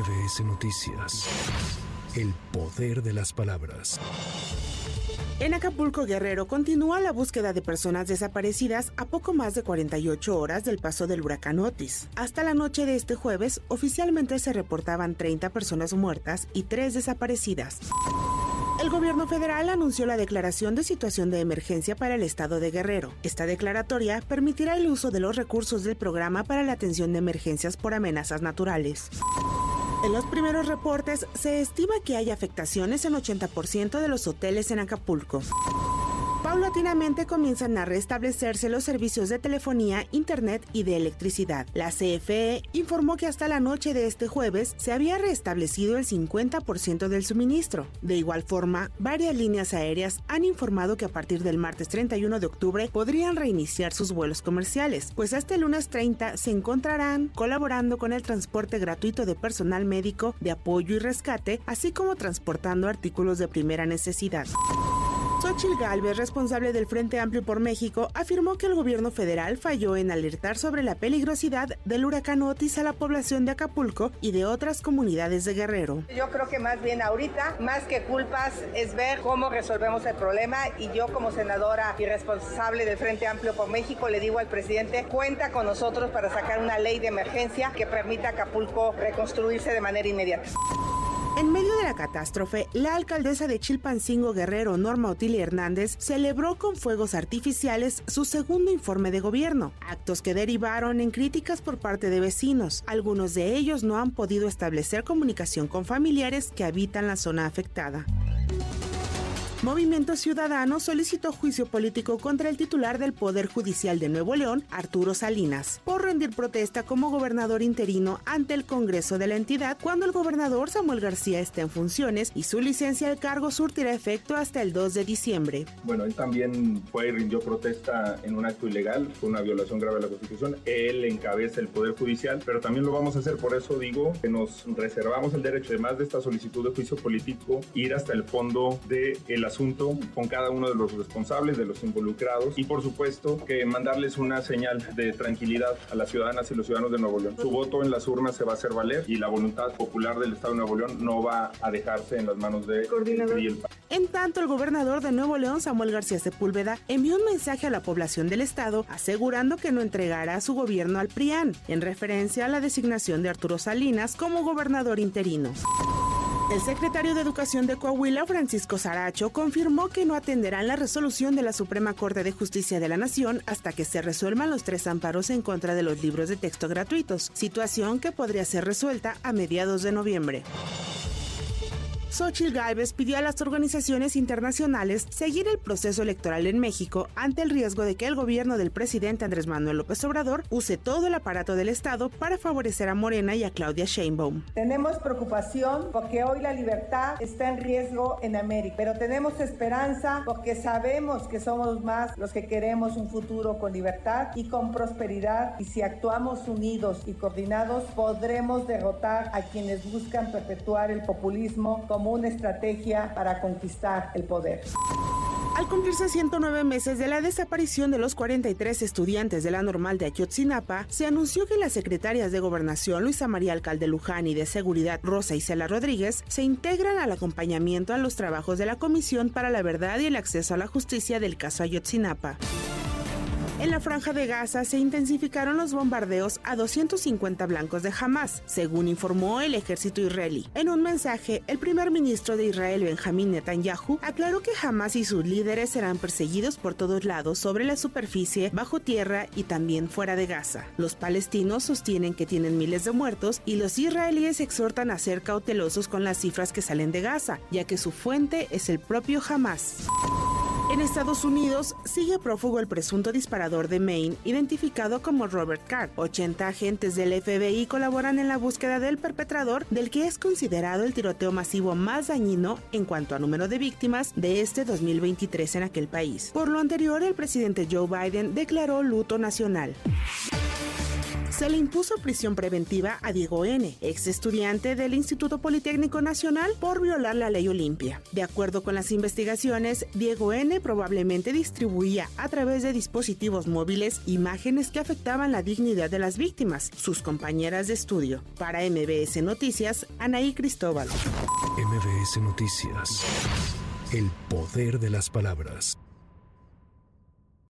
MBS Noticias. El poder de las palabras. En Acapulco Guerrero continúa la búsqueda de personas desaparecidas a poco más de 48 horas del paso del huracán Otis. Hasta la noche de este jueves, oficialmente se reportaban 30 personas muertas y 3 desaparecidas. El gobierno federal anunció la declaración de situación de emergencia para el estado de Guerrero. Esta declaratoria permitirá el uso de los recursos del programa para la atención de emergencias por amenazas naturales. En los primeros reportes se estima que hay afectaciones en 80% de los hoteles en Acapulco. Paulatinamente comienzan a restablecerse los servicios de telefonía, internet y de electricidad. La CFE informó que hasta la noche de este jueves se había restablecido el 50% del suministro. De igual forma, varias líneas aéreas han informado que a partir del martes 31 de octubre podrían reiniciar sus vuelos comerciales, pues hasta el lunes 30 se encontrarán colaborando con el transporte gratuito de personal médico de apoyo y rescate, así como transportando artículos de primera necesidad. Xochil Gálvez, responsable del Frente Amplio por México, afirmó que el gobierno federal falló en alertar sobre la peligrosidad del huracán Otis a la población de Acapulco y de otras comunidades de Guerrero. Yo creo que más bien ahorita, más que culpas, es ver cómo resolvemos el problema y yo como senadora y responsable del Frente Amplio por México le digo al presidente, cuenta con nosotros para sacar una ley de emergencia que permita a Acapulco reconstruirse de manera inmediata. En medio de la catástrofe, la alcaldesa de Chilpancingo Guerrero, Norma Otilia Hernández, celebró con fuegos artificiales su segundo informe de gobierno, actos que derivaron en críticas por parte de vecinos. Algunos de ellos no han podido establecer comunicación con familiares que habitan la zona afectada. Movimiento Ciudadano solicitó juicio político contra el titular del Poder Judicial de Nuevo León, Arturo Salinas, por rendir protesta como gobernador interino ante el Congreso de la entidad cuando el gobernador Samuel García esté en funciones y su licencia al cargo surtirá efecto hasta el 2 de diciembre. Bueno, él también fue y rindió protesta en un acto ilegal, fue una violación grave de la Constitución. Él encabeza el Poder Judicial, pero también lo vamos a hacer, por eso digo que nos reservamos el derecho, además de esta solicitud de juicio político, ir hasta el fondo del el asunto con cada uno de los responsables, de los involucrados y por supuesto que mandarles una señal de tranquilidad a las ciudadanas y los ciudadanos de Nuevo León. Su voto en las urnas se va a hacer valer y la voluntad popular del Estado de Nuevo León no va a dejarse en las manos de el En tanto, el gobernador de Nuevo León, Samuel García Sepúlveda, envió un mensaje a la población del estado asegurando que no entregará su gobierno al PRIAN, en referencia a la designación de Arturo Salinas como gobernador interino. El secretario de Educación de Coahuila, Francisco Saracho, confirmó que no atenderán la resolución de la Suprema Corte de Justicia de la Nación hasta que se resuelvan los tres amparos en contra de los libros de texto gratuitos, situación que podría ser resuelta a mediados de noviembre. Xochitl Gálvez pidió a las organizaciones internacionales seguir el proceso electoral en México ante el riesgo de que el gobierno del presidente Andrés Manuel López Obrador use todo el aparato del Estado para favorecer a Morena y a Claudia Sheinbaum. Tenemos preocupación porque hoy la libertad está en riesgo en América, pero tenemos esperanza porque sabemos que somos más los que queremos un futuro con libertad y con prosperidad y si actuamos unidos y coordinados podremos derrotar a quienes buscan perpetuar el populismo como una estrategia para conquistar el poder. Al cumplirse 109 meses de la desaparición de los 43 estudiantes de la normal de Ayotzinapa, se anunció que las secretarias de Gobernación Luisa María Alcalde Luján y de Seguridad Rosa Isela Rodríguez se integran al acompañamiento a los trabajos de la Comisión para la Verdad y el Acceso a la Justicia del caso Ayotzinapa. En la franja de Gaza se intensificaron los bombardeos a 250 blancos de Hamas, según informó el ejército israelí. En un mensaje, el primer ministro de Israel, Benjamín Netanyahu, aclaró que Hamas y sus líderes serán perseguidos por todos lados sobre la superficie, bajo tierra y también fuera de Gaza. Los palestinos sostienen que tienen miles de muertos y los israelíes exhortan a ser cautelosos con las cifras que salen de Gaza, ya que su fuente es el propio Hamas. En Estados Unidos sigue prófugo el presunto disparador de Maine, identificado como Robert Carr. 80 agentes del FBI colaboran en la búsqueda del perpetrador del que es considerado el tiroteo masivo más dañino en cuanto a número de víctimas de este 2023 en aquel país. Por lo anterior, el presidente Joe Biden declaró luto nacional. Se le impuso prisión preventiva a Diego N., ex estudiante del Instituto Politécnico Nacional, por violar la ley Olimpia. De acuerdo con las investigaciones, Diego N. probablemente distribuía a través de dispositivos móviles imágenes que afectaban la dignidad de las víctimas, sus compañeras de estudio. Para MBS Noticias, Anaí Cristóbal. MBS Noticias. El poder de las palabras.